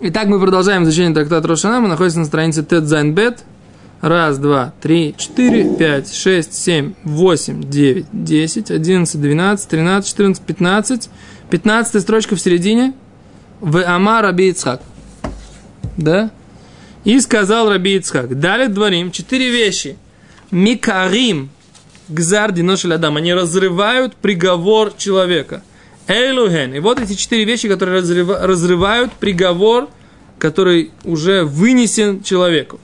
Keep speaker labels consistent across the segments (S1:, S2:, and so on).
S1: Итак, мы продолжаем изучение трактата Рошана. Мы находимся на странице Тед Зайн Бет. Раз, два, три, четыре, пять, шесть, семь, восемь, девять, десять, одиннадцать, двенадцать, тринадцать, четырнадцать, пятнадцать. Пятнадцатая строчка в середине. В Амар Раби. Да? И сказал Раби Ицхак. Далее дворим четыре вещи. Микарим гзарди ношель адам. Они разрывают приговор человека. Эйлухен. И вот эти четыре вещи, которые разрывают приговор, который уже вынесен человеку.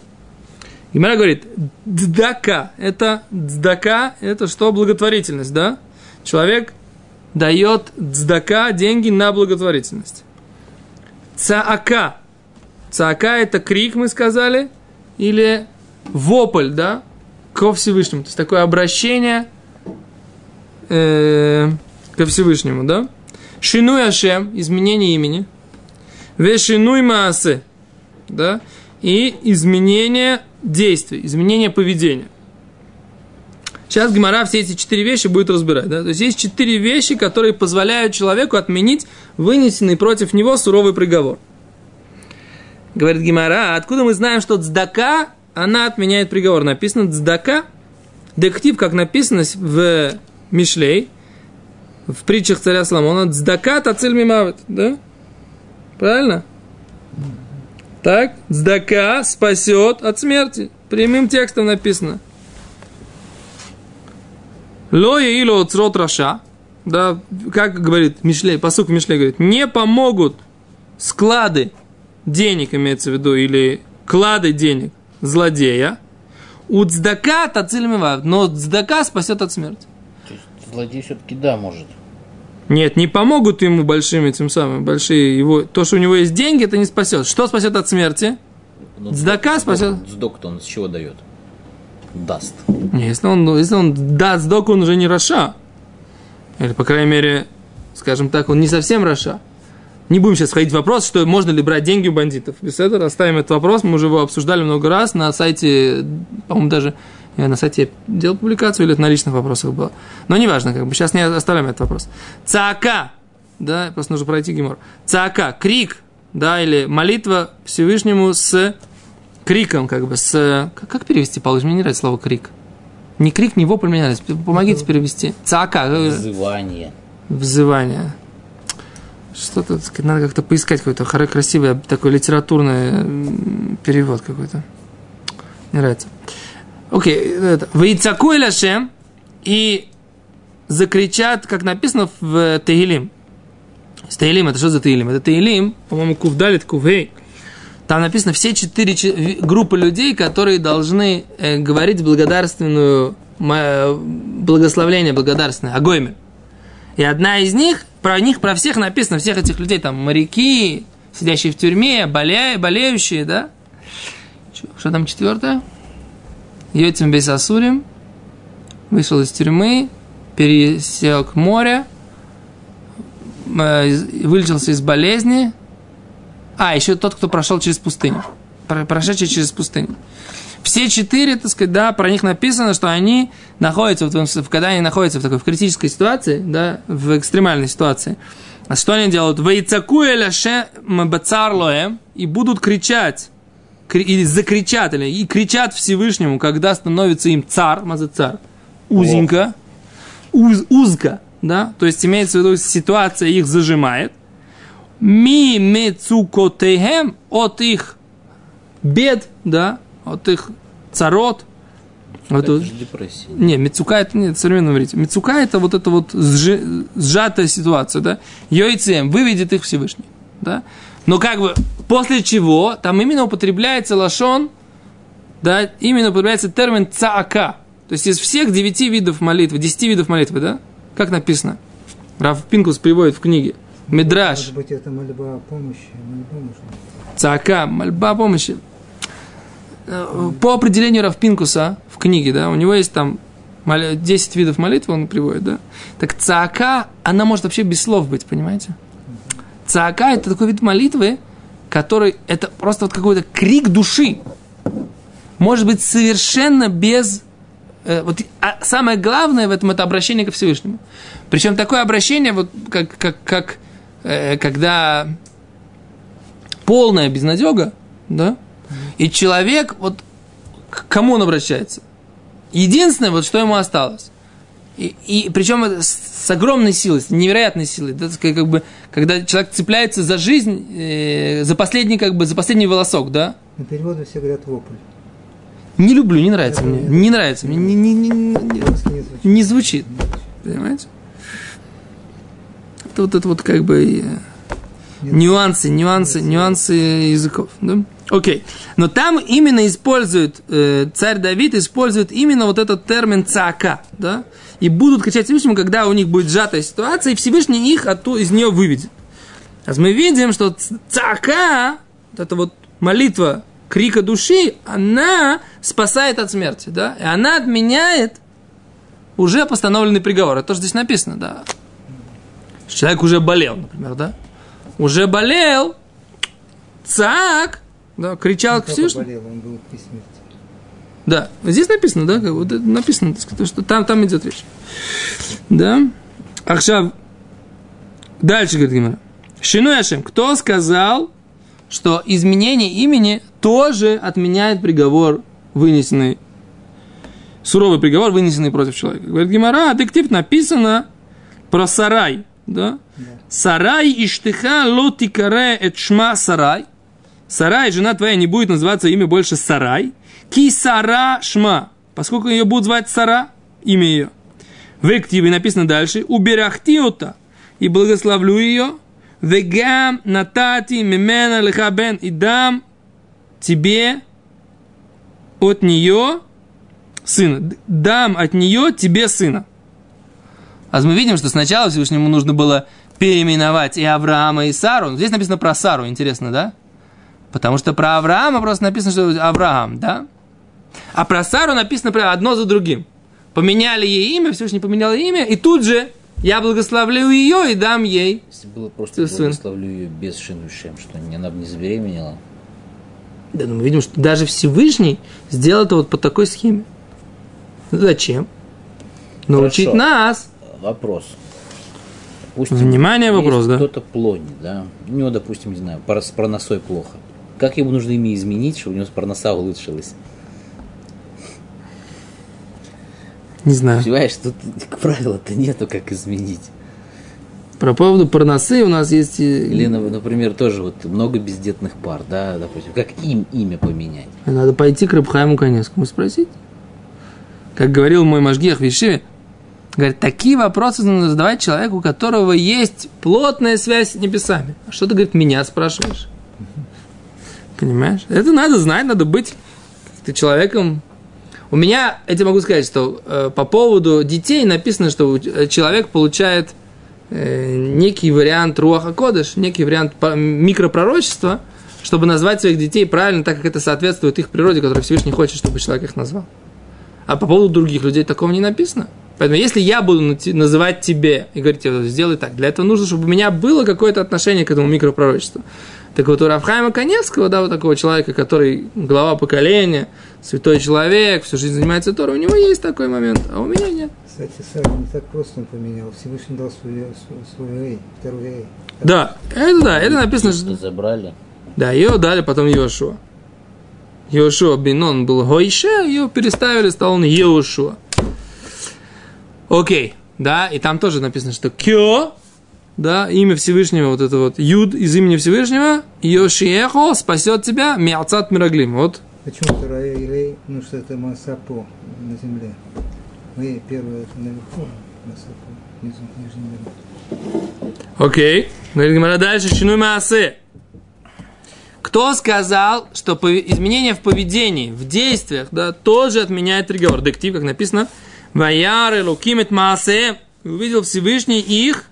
S1: Гимара говорит, ддака, это ддака, это что? Благотворительность, да? Человек дает дздака деньги на благотворительность. Цаака. Цаака это крик, мы сказали, или вопль, да, ко Всевышнему. То есть такое обращение э, ко Всевышнему, да? Шинуй Ашем, изменение имени. Вешинуй Маасе, да? И изменение действий, изменение поведения. Сейчас Гимара все эти четыре вещи будет разбирать. Да? То есть есть четыре вещи, которые позволяют человеку отменить вынесенный против него суровый приговор. Говорит Гимара, откуда мы знаем, что цдака, она отменяет приговор? Написано цдака, дектив, как написано в Мишлей, в притчах царя Соломона, цдака тациль мимавит, да? Правильно? Так, цдака спасет от смерти. Прямым текстом написано. Ло ило црот раша, да, как говорит Мишлей, посук Мишлей говорит, не помогут склады денег, имеется в виду, или клады денег злодея, у цдака тацильмива, но цдака спасет от смерти.
S2: То злодей все-таки да может.
S1: Нет, не помогут ему большими, тем самым, большие его. То, что у него есть деньги, это не спасет. Что спасет от смерти?
S2: Ну,
S1: Цдака спасет.
S2: Сдок-то он с чего дает? Даст.
S1: Если он, если он даст сдок, он уже не Раша. Или, по крайней мере, скажем так, он не совсем Раша. Не будем сейчас входить в вопрос, что можно ли брать деньги у бандитов. Без этого оставим этот вопрос. Мы уже его обсуждали много раз на сайте, по-моему, даже я на сайте делал публикацию или это на личных вопросах было. Но неважно, как бы сейчас не оставляем этот вопрос. Цака, да, просто нужно пройти гемор. Цака, крик, да, или молитва Всевышнему с криком, как бы, с... Как, как перевести, Павлович? Мне не нравится слово крик. Не крик, не вопль, мне нравится. Помогите перевести. Цака.
S2: Взывание.
S1: Взывание. Что-то, надо как-то поискать какой-то красивый такой литературный перевод какой-то. Не нравится. Окей, это. Вейцаку Лашем и закричат, как написано в Таилим. С Таилим, это что за Таилим? Это Таилим, по-моему, Кувдалит, Кувей. Там написано все четыре группы людей, которые должны э, говорить благодарственную, э, благословление благодарственное, Агойме. И одна из них, про них, про всех написано, всех этих людей, там, моряки, сидящие в тюрьме, болея, болеющие, да? Что там четвертое? Йотим Бейсасурим вышел из тюрьмы, пересек море, э, вылечился из болезни. А, еще тот, кто прошел через пустыню. Прошедший через пустыню. Все четыре, так сказать, да, про них написано, что они находятся, вот, когда они находятся в такой в критической ситуации, да, в экстремальной ситуации. А что они делают? Вейцакуя ляше мбацарлоем и будут кричать и закричат, или и кричат Всевышнему, когда становится им цар, маза цар, узенько, уз, узко, да, то есть имеется в виду ситуация их зажимает. Ми мецукотейхем от их бед, да, от их царот.
S2: Вот это же депрессия.
S1: Не, Мицука это нет, современно говорите. Мицука это вот эта вот сжи, сжатая ситуация, да. Йойцем выведет их Всевышний, да. Но как бы после чего там именно употребляется лашон, да, именно употребляется термин цаака. То есть из всех девяти видов молитвы, десяти видов молитвы, да? Как написано? Раф Пинкус приводит в книге. Медраж.
S3: Может быть, это мольба о помощи. Мольба
S1: Цаака, мольба о помощи. Э, по определению Раф Пинкуса в книге, да, у него есть там 10 видов молитвы, он приводит, да. Так цаака, она может вообще без слов быть, понимаете? Цаака – это такой вид молитвы, который – это просто вот какой-то крик души. Может быть, совершенно без... Э, вот, а самое главное в этом – это обращение ко Всевышнему. Причем такое обращение, вот как, как, как э, когда полная безнадега, да, и человек, вот к кому он обращается? Единственное, вот что ему осталось. И, и причем с, с огромной силой, с невероятной силой. Да, как, как бы, когда человек цепляется за жизнь, э, за последний, как бы, за последний волосок, да?
S3: На переводе все говорят вопль.
S1: Не люблю, не нравится мне. Не нравится мне. Не, не, не, не,
S3: не звучит.
S1: не звучит. Понимаете? Это вот это вот как бы э, нюансы, нюансы, нюансы языков. Да? Окей. Но там именно использует, э, царь Давид использует именно вот этот термин цака, да? И будут кричать Всевышнему, когда у них будет сжатая ситуация, и Всевышний их оттуда, из нее выведет. А мы видим, что цака, вот эта вот молитва крика души, она спасает от смерти, да? И она отменяет уже постановленный приговор. Это тоже здесь написано, да? Человек уже болел, например, да? Уже болел, цак, да, кричал
S3: Не
S1: к Всевышнему.
S3: болел, он был при смерти.
S1: Да, здесь написано, да, как вот написано, сказать, что там, там идет речь. Да? Ахшав. Дальше, говорит Гимара. Шину Яшем, кто сказал, что изменение имени тоже отменяет приговор, вынесенный, суровый приговор, вынесенный против человека. Говорит Гимара, детектив написано про сарай, да? Сарай иштыха лотикаре эт шма сарай. Сарай, жена твоя, не будет называться имя больше Сарай. Ки Сара Шма. Поскольку ее будут звать Сара, имя ее. В активе написано дальше. Уберахтиота. И благословлю ее. Вегам натати мимена лехабен. И дам тебе от нее сына. Дам от нее тебе сына. А мы видим, что сначала Всевышнему нужно было переименовать и Авраама, и Сару. Здесь написано про Сару, интересно, да? Потому что про Авраама просто написано, что Авраам, да? А про Сару написано про одно за другим. Поменяли ей имя, Всевышний поменял ей имя, и тут же я благословлю ее и дам ей.
S2: Если было просто
S1: сын.
S2: благословлю ее без шинушем, что не- она бы не забеременела.
S1: Да, ну мы видим, что даже Всевышний сделал это вот по такой схеме. Ну, Зачем? Научить
S2: Хорошо.
S1: нас.
S2: Вопрос. Допустим,
S1: Внимание, вопрос, да?
S2: Кто-то плоний, да? У него, допустим, не знаю, с парносой плохо. Как ему нужно имя изменить, чтобы у него парноса улучшилось?
S1: Не знаю.
S2: Понимаешь, тут правила-то нету, как изменить.
S1: Про поводу парносы у нас есть...
S2: Или, например, тоже вот много бездетных пар, да, допустим. Как им имя поменять?
S1: Надо пойти к Рабхайму Конецкому спросить. Как говорил мой Машгиах Вишиве, говорит, такие вопросы нужно задавать человеку, у которого есть плотная связь с небесами. А что ты, говорит, меня спрашиваешь? Понимаешь? Это надо знать, надо быть ты человеком. У меня, я тебе могу сказать, что э, по поводу детей написано, что э, человек получает э, некий вариант Руаха Кодыш, некий вариант микропророчества, чтобы назвать своих детей правильно, так как это соответствует их природе, которую Всевышний хочет, чтобы человек их назвал. А по поводу других людей такого не написано. Поэтому если я буду называть тебе и говорить тебе, сделай так, для этого нужно, чтобы у меня было какое-то отношение к этому микропророчеству. Так вот у Рафхайма Коневского, да, вот такого человека, который глава поколения, святой человек, всю жизнь занимается Торой, у него есть такой момент, а у меня нет.
S3: Кстати, Сара не так просто он поменял. Всевышний дал свой, свой, свой рей, второй рей.
S1: Да, это да, это написано, что...
S2: Забрали.
S1: Да, ее дали потом Йошуа. Йошуа Бинон был Гойше, ее переставили, стал он Йошуа. Окей, да, и там тоже написано, что Кё, да, имя Всевышнего, вот это вот, Юд из имени Всевышнего, Йошиехо спасет тебя, Миацат Мираглим. Вот,
S3: Почему второй рей, рей? Ну что это Масапо на земле. Рей первый это наверху, Масапо внизу, нижний мир.
S1: окей. Говорит Гимара дальше, Шинуй Маасе. Кто сказал, что изменение в поведении, в действиях, да, тоже отменяет приговор? Дектив, как написано, Ваяры лукимет маасе, увидел Всевышний их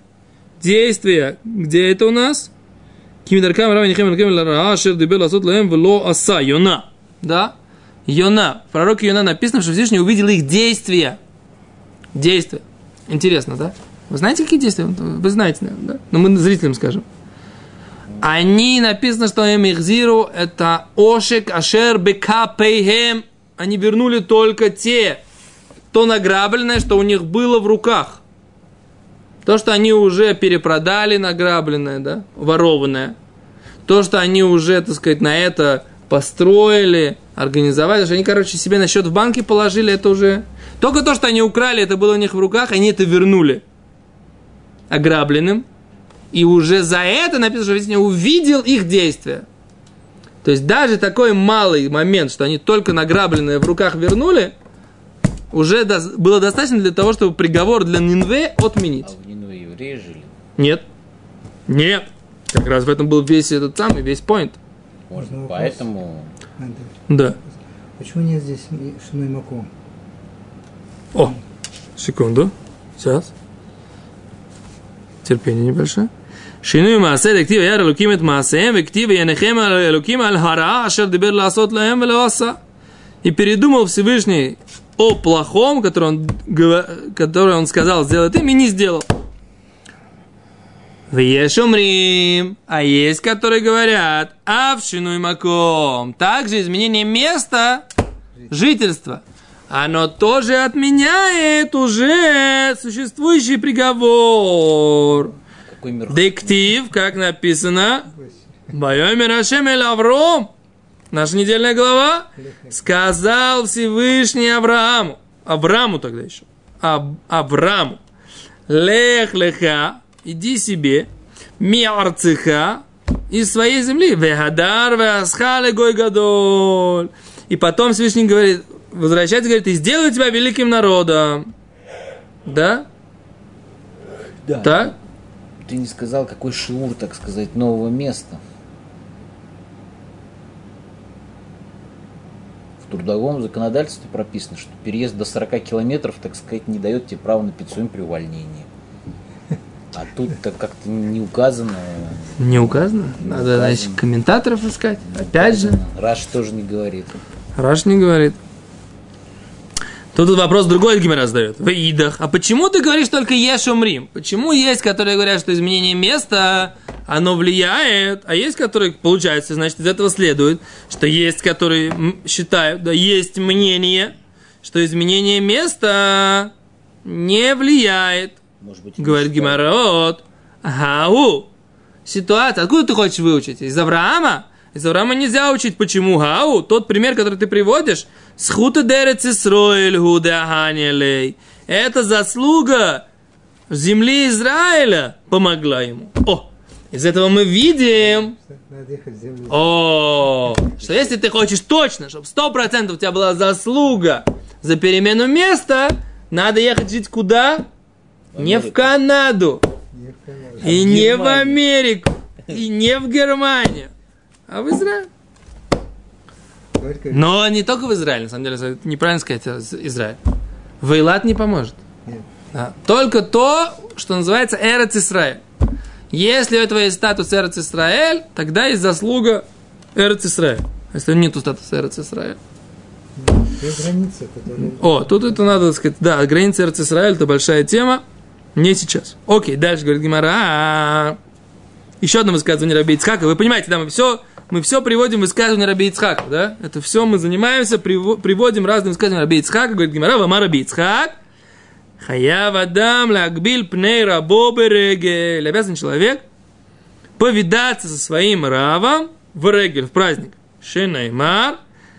S1: действия. Где это у нас? Кимидаркам равен нихем лакем лара, ашер дебел асот лаем вело аса. Йона. Да? Йона. В пророке Йона написано, что Всевышний увидел их действия. Действия. Интересно, да? Вы знаете, какие действия? Вы знаете, наверное, да? Но мы зрителям скажем. Они написано, что им ихзиру это ошек ашер бека пейхем. Они вернули только те, то награбленное, что у них было в руках. То, что они уже перепродали награбленное, да, ворованное. То, что они уже, так сказать, на это построили, организовали, что они, короче, себе на счет в банке положили, это уже... Только то, что они украли, это было у них в руках, они это вернули ограбленным. И уже за это написано, что Всевышний увидел их действия. То есть даже такой малый момент, что они только награбленные в руках вернули, уже до, было достаточно для того, чтобы приговор для Нинве отменить
S2: А в Нинве евреи жили?
S1: Нет. Нет. Как раз в этом был весь этот самый, весь point.
S2: Может,
S3: Можно вопрос?
S2: поэтому...
S3: Надо.
S1: Да.
S3: Почему нет здесь шиной маком?
S1: О, секунду. Сейчас. Терпение небольшое. שינוי מעשה דכתיב ירא אלוקים את מעשיהם וכתיב וינחם על אלוקים על הרעה אשר דיבר לעשות להם ולא עשה. И передумал Всевышний о плохом, который он, гова- который он сказал сделать им, и не сделал. Веш умрим, а есть, которые говорят, а в шинуй маком. Также изменение места жительства. Оно тоже отменяет уже существующий приговор. Дектив, как написано, Байомер Ашем Авром, наша недельная глава, сказал Всевышний Аврааму, Аврааму тогда еще, Аб, Аврааму, Лех леха, иди себе, миарцеха, из своей земли, вегадар веасхале гой гадоль. И потом Всевышний говорит, возвращается, говорит, и сделаю тебя великим народом. Да?
S2: Да.
S1: Так?
S2: Ты не сказал, какой шиур, так сказать, нового места. В трудовом законодательстве прописано, что переезд до 40 километров, так сказать, не дает тебе права на пенсию при увольнении. А тут так как-то не указано.
S1: Не указано. Надо, значит, комментаторов искать. Опять же.
S2: Раш тоже не говорит.
S1: Раш не говорит. Тут вопрос другой Гимера задает. В идах. А почему ты говоришь только ешь умрим? Почему есть, которые говорят, что изменение места, оно влияет, а есть, которые, получается, значит, из этого следует, что есть, которые считают, да, есть мнение, что изменение места не влияет.
S2: Может быть,
S1: Говорит. Гимарот. Гау. Ситуация. Откуда ты хочешь выучить? Из Авраама? Из Авраама нельзя учить. Почему? Гау. Тот пример, который ты приводишь. Схута дерец Исроэль гудаханелей. Это заслуга земли Израиля помогла ему. О, из этого мы видим, о, что если ты хочешь точно, чтобы сто процентов у тебя была заслуга за перемену места, надо ехать жить куда? Не в. Канаду,
S3: Не в Канаду.
S1: и не в
S2: Германию.
S1: Америку, и не в Германию, а в Израиль. Но не только в Израиль, на самом деле, неправильно сказать э, Израиль. В Эйлат не поможет.
S3: Нет.
S1: Да. Только то, что называется Эрец Исраэль. Если у этого есть статус Эрец Исраэль, тогда есть заслуга Эрец Исраэль. Если нет статуса Эрец Исраэль.
S3: Граница, которая...
S1: О, тут это надо сказать, да, граница Эрец Исраэль, это большая тема. Не сейчас. Окей, дальше говорит Гимара. Еще одно высказывание Раби Ицхака. Вы понимаете, да, мы все, мы все приводим высказывание Раби Ицхака, да? Это все мы занимаемся, приво- приводим разные высказывания Раби Ицхака. Говорит Гимара, вама Раби Ицхак. Хаяв адам лагбил пней рабо берегель. Обязан человек повидаться со своим равом в регель, в праздник. Шенаймар,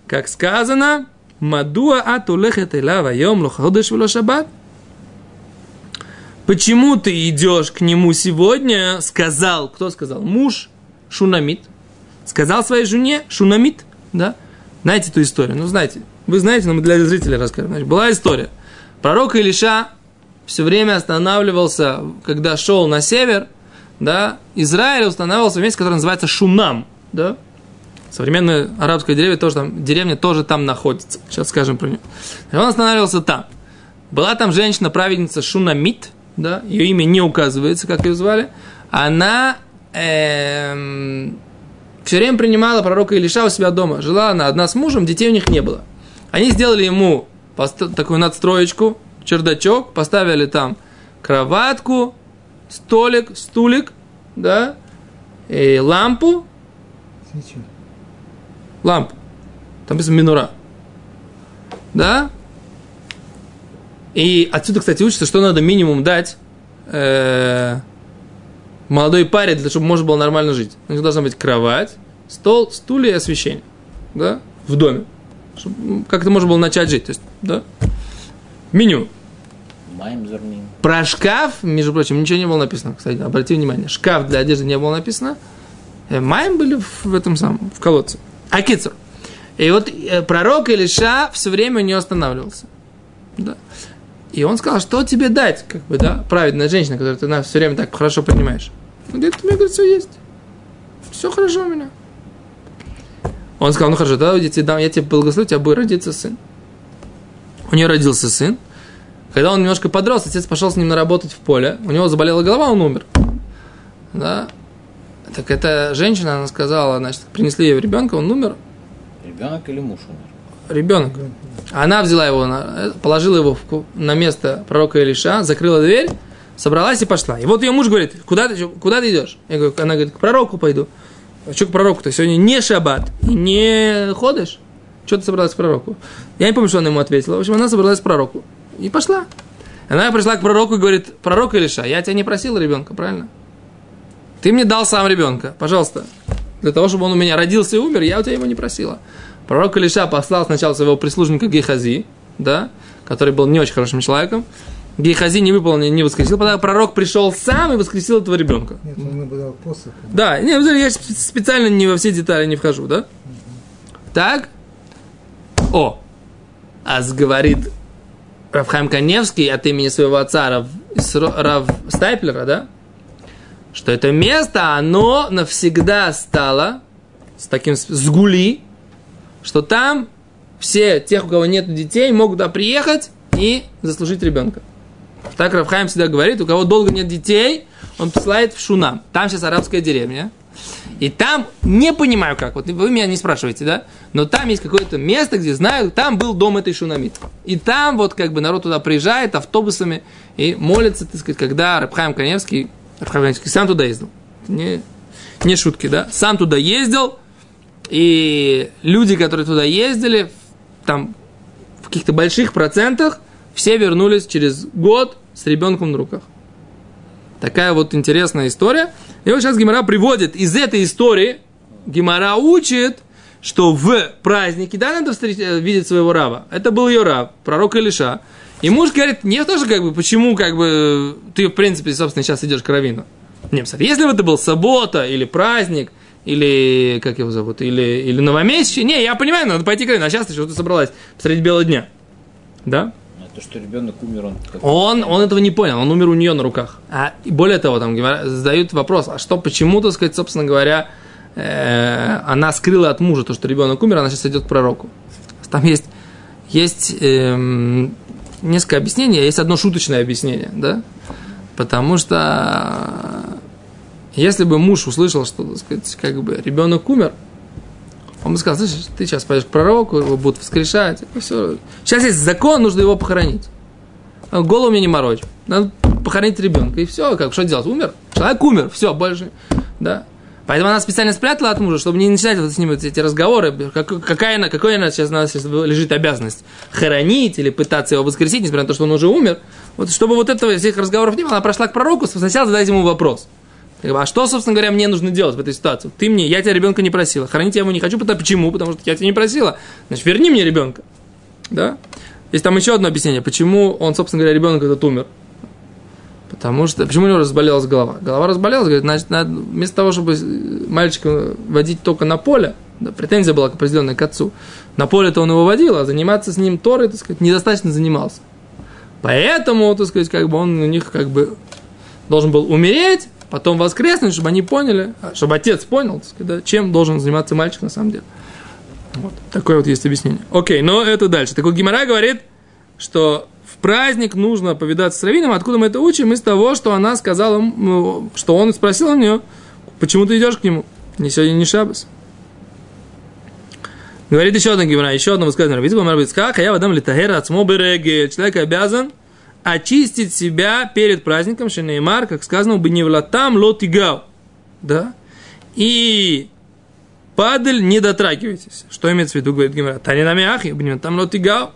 S1: как сказано, Мадуа атулехет элава йом лохадыш шаббат. Почему ты идешь к нему сегодня? Сказал, кто сказал? Муж Шунамит. Сказал своей жене Шунамит, да? Знаете эту историю? Ну, знаете. Вы знаете, но мы для зрителей расскажем. Значит, была история. Пророк Илиша все время останавливался, когда шел на север, да, Израиль устанавливался в месте, которое называется Шунам, да, Современная арабская деревня тоже там, деревня тоже там находится. Сейчас скажем про нее. И он останавливался там. Была там женщина-праведница Шунамит, да, ее имя не указывается, как ее звали. Она эм, все время принимала пророка Илиша у себя дома. Жила она одна с мужем, детей у них не было. Они сделали ему такую надстроечку, чердачок, поставили там кроватку, столик, стулик, да, и лампу, лампу. Там написано минура. Да? И отсюда, кстати, учится, что надо минимум дать э, молодой паре, для чтобы можно было нормально жить. У них должна быть кровать, стол, стулья и освещение. Да? В доме. Чтобы как-то можно было начать жить. То есть, да? Меню. Про шкаф, между прочим, ничего не было написано. Кстати, обрати внимание, шкаф для одежды не было написано. Э, Маем были в, этом самом, в колодце. А кицур. И вот э, пророк Илиша все время у нее останавливался. Да. И он сказал, что тебе дать, как бы, да, праведная женщина, которую ты на все время так хорошо понимаешь. Он говорит, у меня, говорит, все есть. Все хорошо у меня. Он сказал, ну хорошо, да, я тебе дам, я тебе благословлю, у тебя будет родиться сын. У нее родился сын. Когда он немножко подрос, отец пошел с ним наработать в поле. У него заболела голова, он умер. Да. Так эта женщина, она сказала, значит, принесли ей ребенка, он умер.
S2: Ребенок или муж умер?
S1: Ребенок. Она взяла его, на- положила его на место пророка Илиша, закрыла дверь, собралась и пошла. И вот ее муж говорит, куда ты, куда ты идешь? Я говорю, она говорит, к пророку пойду. А что к пророку-то? Сегодня не шаббат не ходишь? Что ты собралась к пророку? Я не помню, что она ему ответила. В общем, она собралась к пророку. И пошла. Она пришла к пророку и говорит, пророк Илиша, я тебя не просила ребенка, правильно? Ты мне дал сам ребенка, пожалуйста. Для того, чтобы он у меня родился и умер, я у тебя его не просила. Пророк Илиша послал сначала своего прислужника Гейхази, да, который был не очень хорошим человеком. Гейхази не выполнил, не воскресил. Тогда пророк пришел сам и воскресил этого ребенка.
S3: Нет, он ему дал посох.
S1: Да, не, я спе- специально не во все детали не вхожу, да? Так? О! Аз говорит Равхайм Каневский от имени своего отца Рав, Рав Стайплера, да? Что это место, оно навсегда стало с таким с- сгули, что там все, тех, у кого нет детей, могут туда приехать и заслужить ребенка. Так Равхайм всегда говорит, у кого долго нет детей, он посылает в Шунам. Там сейчас арабская деревня. И там, не понимаю как, вот вы меня не спрашиваете, да? Но там есть какое-то место, где знаю, там был дом этой шунамит. И там вот как бы народ туда приезжает автобусами и молится, так сказать, когда Рабхайм Каневский, Рабхайм Каневский сам туда ездил. Не, не шутки, да? Сам туда ездил, и люди, которые туда ездили, там в каких-то больших процентах все вернулись через год с ребенком на руках. Такая вот интересная история. И вот сейчас Гимара приводит из этой истории, Гимара учит, что в празднике, да, надо встретить, э, видеть своего раба. Это был ее раб, пророк Илиша. И муж говорит, не тоже как бы, почему как бы ты, в принципе, собственно, сейчас идешь к равину. Не, если бы это был суббота или праздник, или, как его зовут, или, или новомесячие, не, я понимаю, надо пойти к а сейчас ты что-то собралась посреди бела дня. Да?
S2: А то, что ребенок умер, он...
S1: Он, он этого не понял, он умер у нее на руках. А и более того, там задают вопрос, а что, почему, так сказать, собственно говоря, э, она скрыла от мужа то, что ребенок умер, она сейчас идет к пророку. Там есть, есть эм, несколько объяснений, а есть одно шуточное объяснение, да? Потому что если бы муж услышал, что, так сказать, как бы ребенок умер, он бы сказал, слышишь, ты сейчас пойдешь к пророку, его будут воскрешать, и все. Сейчас есть закон, нужно его похоронить. А Голову мне не морочь. Надо похоронить ребенка. И все, как, что делать? Умер. Человек умер. Все, больше. Да. Поэтому она специально спрятала от мужа, чтобы не начинать вот с ним вот эти разговоры. Как- какая она, какой она сейчас, у нас сейчас лежит обязанность? Хоронить или пытаться его воскресить, несмотря на то, что он уже умер. Вот чтобы вот этого всех разговоров не было, она прошла к пророку, сначала задать ему вопрос. А что, собственно говоря, мне нужно делать в этой ситуации? Ты мне, я тебя ребенка не просила. Хоронить я его не хочу, потому почему? Потому что я тебя не просила. Значит, верни мне ребенка. Да? Есть там еще одно объяснение, почему он, собственно говоря, ребенок этот умер. Потому что, почему у него разболелась голова? Голова разболелась, говорит, значит, надо, вместо того, чтобы мальчика водить только на поле, да, претензия была к определенной к отцу, на поле-то он его водил, а заниматься с ним Торой, так сказать, недостаточно занимался. Поэтому, так сказать, как бы он у них как бы должен был умереть, потом воскреснуть, чтобы они поняли, чтобы отец понял, сказать, чем должен заниматься мальчик на самом деле. Вот. Такое вот есть объяснение. Окей, но это дальше. Так вот Гимара говорит, что в праздник нужно повидаться с Равином. Откуда мы это учим? Из того, что она сказала, ему, что он спросил у нее, почему ты идешь к нему? Не сегодня не шабас. Говорит еще одна гимара, еще одно высказывание. Видите, Бамар Бицкак, а я водам литагера от. Человек обязан очистить себя перед праздником Шенеймар, как сказано, бы не влатам лотигау. Да? И падаль не дотрагивайтесь. Что имеется в виду, говорит Гимара? Танинами ахи, там лотигау.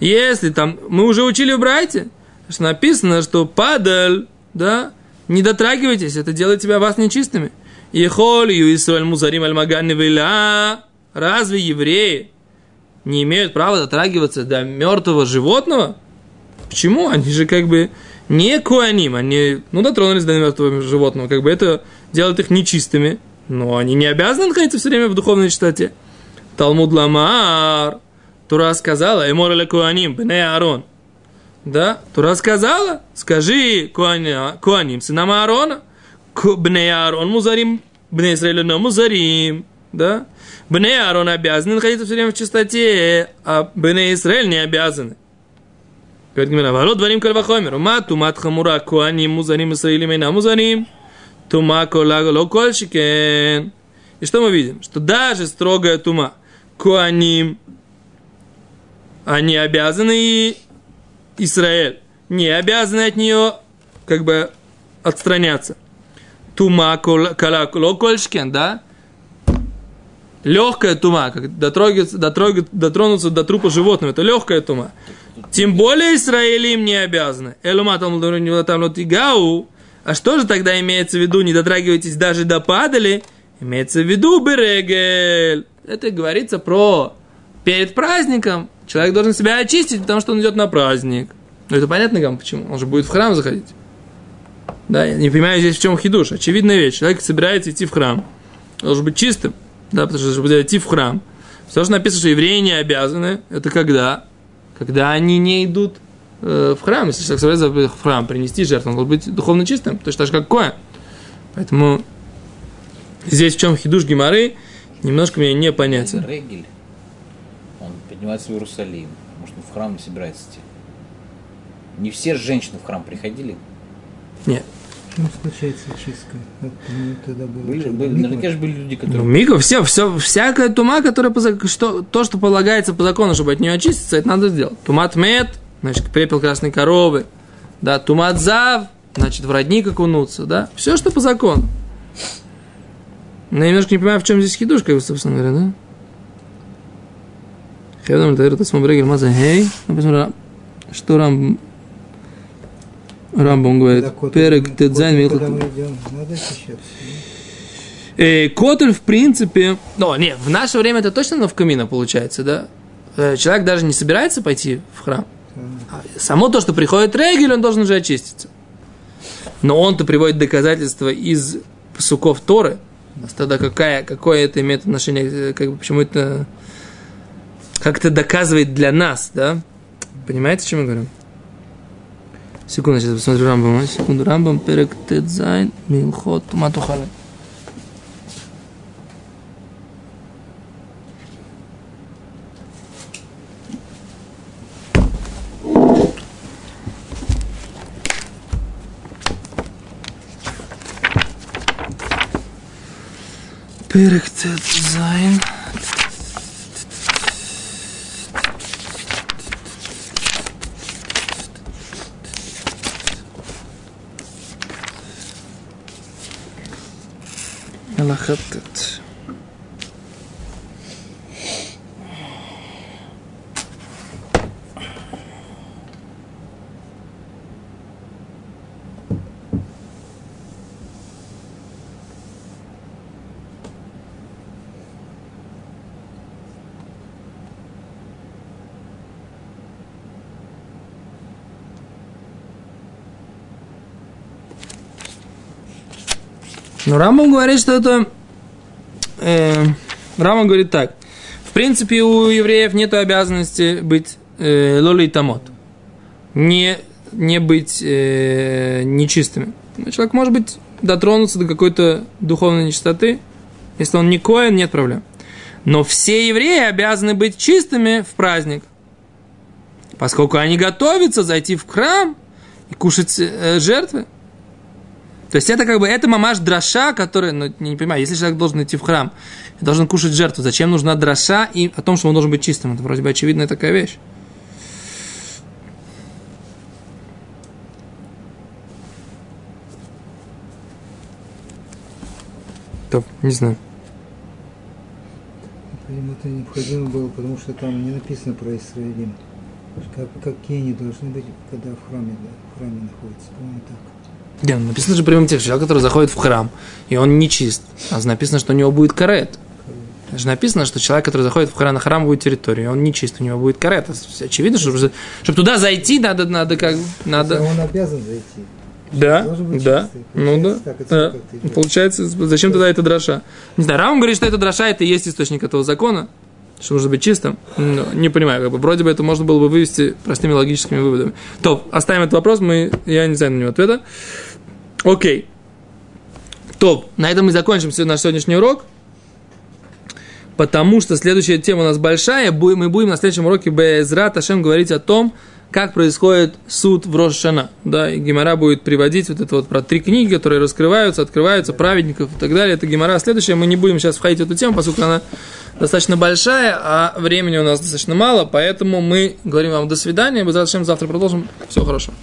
S1: Если там, мы уже учили в Брайте, что написано, что падаль, да, не дотрагивайтесь, это делает тебя вас нечистыми. И холью Исраэль музарим аль магани Разве евреи не имеют права дотрагиваться до мертвого животного? Почему? Они же как бы не куаним, они, ну, дотронулись до мертвого животного, как бы это делает их нечистыми, но они не обязаны находиться все время в духовной чистоте. Талмуд Ламар, Тура сказала, Эмор или Куаним, Бене Аарон. Да, Тура сказала, скажи Куаним, сынам Аарона, Бне Аарон музарим, Бне Израиля музарим, да, Бне Аарон обязаны находиться все время в чистоте, а Бне Израиль не обязаны. Говорит Гимера, ворот дворим кальвахомер, ума тумат хамура куаним музарим Израилим и музарим, тума колаго локольщикен. И что мы видим? Что даже строгая тума, куаним, они обязаны и Израиль, не обязаны от нее как бы отстраняться. Тума колокольшкен, да? Легкая тума, как дотрогаться, дотрогаться, дотронуться до трупа животного, это легкая тума. Тем более Израиль им не обязаны. Элума там гау. А что же тогда имеется в виду, не дотрагивайтесь даже до падали? Имеется в виду берегель. Это говорится про перед праздником. Человек должен себя очистить, потому что он идет на праздник. Ну, это понятно, вам почему? Он же будет в храм заходить. Да, я не понимаю здесь, в чем хидуш. Очевидная вещь. Человек собирается идти в храм. Должен быть чистым. Да, потому что чтобы идти в храм. Все, что написано, что евреи не обязаны, это когда? Когда они не идут э, в храм. Если человек собирается в храм принести жертву, он должен быть духовно чистым, точно так же, как Коэн. Поэтому здесь в чем хидуш Гимары, немножко мне непонятен.
S2: Регель, он поднимается в Иерусалим, может, он в храм не собирается идти. Не все женщины в храм приходили.
S1: Нет.
S3: Чем случается чистка? Вот, ну, тогда было
S2: Были,
S3: что,
S2: были, наверняка же были люди,
S1: Ну,
S2: которые...
S1: мига, все, все, всякая тума, которая что, то, что полагается по закону, чтобы от нее очиститься, это надо сделать. Тумат мед, значит, пепел красной коровы, да, тумат зав, значит, в родник окунуться, да, все, что по закону. Но я немножко не понимаю, в чем здесь хидуш, как бы, собственно говоря, да? Хевдам, это это смотри, маза, хей, написано, что рам, Рамбом говорит, перек тедзайн
S3: Куда
S1: милхат
S3: мы идем? Надо сейчас.
S1: Котель, в принципе... Ну, не, в наше время это точно навкамина получается, да? Э, Человек даже не собирается пойти в храм. А Само то, что приходит Регель, он должен уже очиститься. Но он-то приводит доказательства из суков Торы. У нас Тогда какая, какое это имеет отношение, э, как бы, почему это... Как это доказывает для нас, да? Понимаете, о чем я говорю? Секунду, сейчас посмотрю Рамбам. Секунду, Рамбам, Перек Тедзайн, Милхот, Матухалет. Перек Тедзайн. Хатет. Но ну, Рамбам говорит, что это Э, Рамбам говорит так. В принципе, у евреев нет обязанности быть э, лоли и тамот. Не, не быть э, нечистыми. Человек может быть дотронуться до какой-то духовной нечистоты. Если он не коин, нет проблем. Но все евреи обязаны быть чистыми в праздник. Поскольку они готовятся зайти в храм и кушать э, жертвы. То есть это как бы, это мамаш дроша, который, ну, не, понимаю, если человек должен идти в храм должен кушать жертву, зачем нужна дроша и о том, что он должен быть чистым? Это вроде бы очевидная такая вещь. Топ, не знаю.
S3: Видимо, это необходимо было, потому что там не написано про Израилим. Как, какие они должны быть, когда в храме, да, в храме находятся. По-моему, так.
S1: Ну, написано же прямым текстом, человек, который заходит в храм, и он не чист. А написано, что у него будет карет. Же написано, что человек, который заходит в храм, на храмовую территорию, он не чист, у него будет карет. Очевидно, что чтобы, чтобы туда зайти, надо, надо как, надо.
S3: Он обязан зайти.
S1: Да, да,
S3: чистый.
S1: ну да. Да.
S3: как.
S1: Получается, зачем тогда это дроша? Не знаю, Рам говорит, что это дроша, это и есть источник этого закона, что нужно быть чистым. Но не понимаю, как бы, вроде бы это можно было бы вывести простыми логическими выводами. То, оставим этот вопрос, мы, я не знаю на него ответа. Окей. То, на этом мы закончим се- наш сегодняшний урок. Потому что следующая тема у нас большая. Мы будем на следующем уроке Безра Ташем говорить о том, как происходит суд в Рошана. Да, и Гемора будет приводить вот это вот про три книги, которые раскрываются, открываются, праведников и так далее. Это Гемора следующая. Мы не будем сейчас входить в эту тему, поскольку она достаточно большая, а времени у нас достаточно мало, поэтому мы говорим вам до свидания. Ташем завтра продолжим. Всего хорошего.